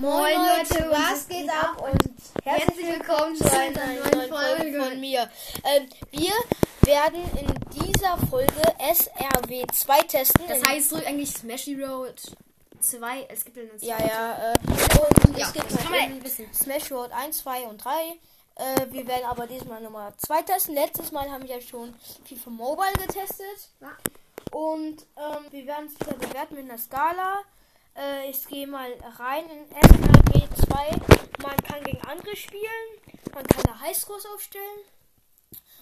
Moin Leute, was geht ab und herzlich willkommen zu einer neuen Folge von mir. Ähm, wir werden in dieser Folge SRW 2 testen. Das heißt so eigentlich Smashy Road 2. Es gibt ja ja, ja, äh, und Ja, es gibt halt. Smash Road 1, 2 und 3. Äh, wir werden aber diesmal Nummer 2 testen. Letztes Mal haben wir ja schon FIFA Mobile getestet. Ja. Und ähm, wir werden es wieder bewerten mit einer Skala. Äh, ich gehe mal rein in SRW 2. Man kann gegen andere spielen. Man kann da Highscores aufstellen.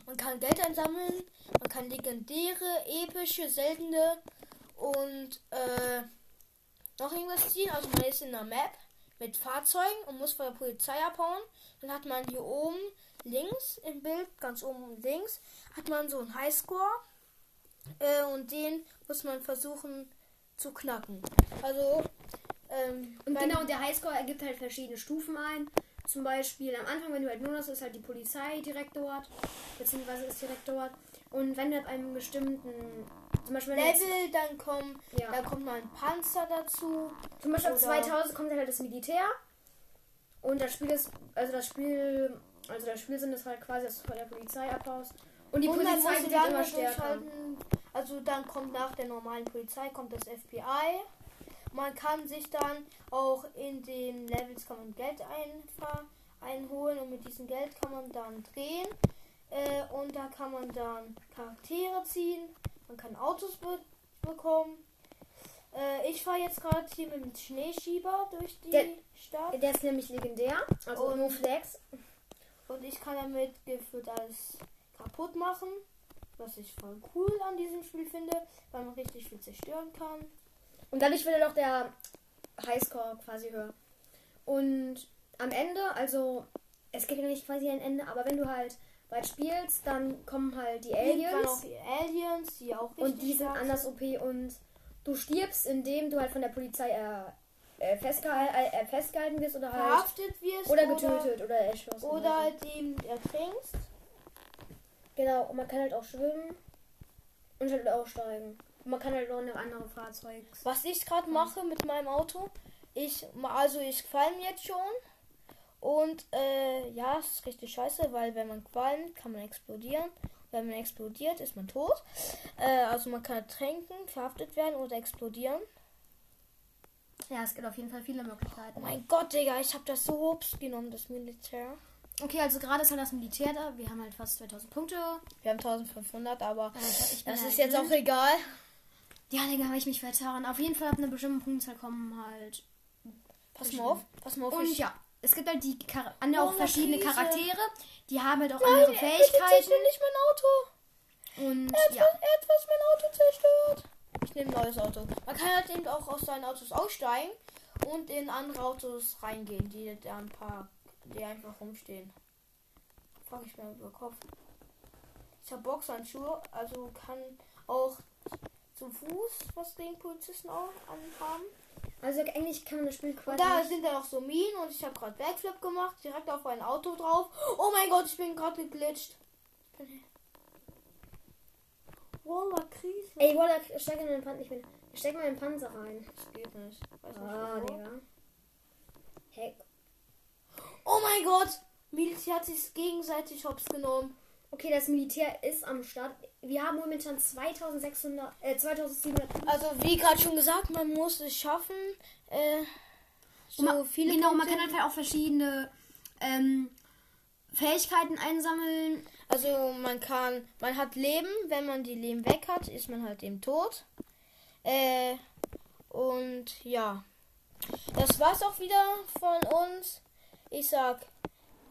Man kann Geld einsammeln. Man kann legendäre, epische, seltene und äh, noch irgendwas ziehen. Also man ist in einer Map mit Fahrzeugen und muss vor der Polizei abhauen. Dann hat man hier oben links im Bild, ganz oben links, hat man so einen Highscore. Äh, und den muss man versuchen zu knacken. Also, ähm, Und genau, und der Highscore ergibt halt verschiedene Stufen ein. Zum Beispiel am Anfang, wenn du halt nur hast, ist halt die Polizei direkt dort. Beziehungsweise ist direkt dort. Und wenn du ab einem bestimmten, zum Beispiel, du jetzt, Level, dann kommen, Ja. dann kommt mal ein Panzer dazu. zum Beispiel ab oder- 2000 kommt halt das Militär. Und das Spiel ist, also das Spiel, also das Spielsinn ist halt quasi, dass du von der Polizei abhaust. Und die und Polizei wird immer stärker. Also dann kommt nach der normalen Polizei kommt das FBI. Man kann sich dann auch in den Levels kann man Geld einfach einholen und mit diesem Geld kann man dann drehen. Äh, und da kann man dann Charaktere ziehen. Man kann Autos be bekommen. Äh, ich fahre jetzt gerade hier mit dem Schneeschieber durch die Der- Stadt. Der ist nämlich legendär. Also Und- no flex. Und ich kann damit geführt alles kaputt machen. Was ich voll cool an diesem Spiel finde, weil man richtig viel zerstören kann. Und dadurch wird dann auch der Highscore quasi höher. Und am Ende, also es gibt ja nicht quasi ein Ende, aber wenn du halt weit spielst, dann kommen halt die Aliens die Aliens, die auch richtig und die sind anders OP und du stirbst, indem du halt von der Polizei äh, äh, festgehal äh, festgehalten wirst oder halt verhaftet wirst oder getötet oder, erschossen. Oder, oder halt eben ertrinkst. Genau, und man kann halt auch schwimmen und halt aussteigen. Und man kann halt auch eine andere Fahrzeug. Was ich gerade mache mit meinem Auto, ich also ich qualm jetzt schon. Und äh, ja, es ist richtig scheiße, weil wenn man qualmt, kann man explodieren. Wenn man explodiert, ist man tot. Äh, also man kann ertrinken, verhaftet werden oder explodieren. Ja, es gibt auf jeden Fall viele Möglichkeiten. Oh mein Gott, Digga, ich habe das so hops genommen, das Militär. Okay, also gerade ist halt das Militär da. Wir haben halt fast 2000 Punkte. Wir haben 1500, aber ich das halt ist jetzt auch egal. Ja, Digga, habe ich mich vertan. Auf jeden Fall ab einer bestimmten Punktzahl kommen halt. Pass mal auf, pass mal auf. Und ich- ja, es gibt halt die Char andere, auch Oh, verschiedene Krise. Charaktere. Die haben halt auch Nein, andere er- Fähigkeiten. zerstör nicht mein Auto. Und Er hat, ja. er hat was mein Auto zerstört. Ich nehme ein neues Auto. Man kann halt eben auch aus seinen Autos aussteigen und in andere Autos reingehen, die da ein paar, die einfach rumstehen. Frag ich mir über den Kopf. Ich habe Boxhandschuhe, also kann auch zu Fuß was gegen Polizisten auch anhaben. Also eigentlich kann man das Spiel quasi. Und da sind dann auch so Minen und ich habe gerade Backflip gemacht, direkt auf ein Auto drauf. Oh mein Gott, ich bin gerade geglitscht. Ich. Wallah, Krise. Ey, Walla, steig in den Panzer. Ich bin. Steck mal in den Panzer rein. Das geht nicht. Weiß nicht Ah, wieso. Digga. Heck. Oh mein Gott! Militär hat sich gegenseitig hops genommen. Okay, das Militär ist am Start. Wir haben momentan 2600, äh, 2700. Also wie gerade schon gesagt, man muss es schaffen. Äh, so Ma- viele genau, man Punkte. kann halt auch verschiedene ähm, Fähigkeiten einsammeln. Also man kann, man hat Leben, wenn man die Leben weg hat, ist man halt eben tot. Äh, und ja. Das war's auch wieder von uns. Ich sag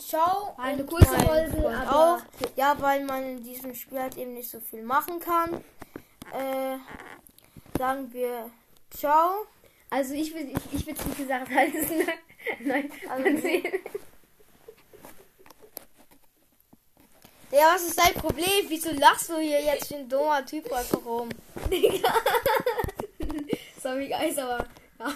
ciao. Eine kurze Folge, auch. Ja, weil man in diesem Spiel halt eben nicht so viel machen kann. Äh, sagen wir ciao. Also ich will, ich, ich will es nicht gesagt heißen. Nein, Also man sieht. Ja, was ist dein Problem? Wieso lachst du hier jetzt wie ein dummer Typ einfach rum? Sorry, Guys, aber.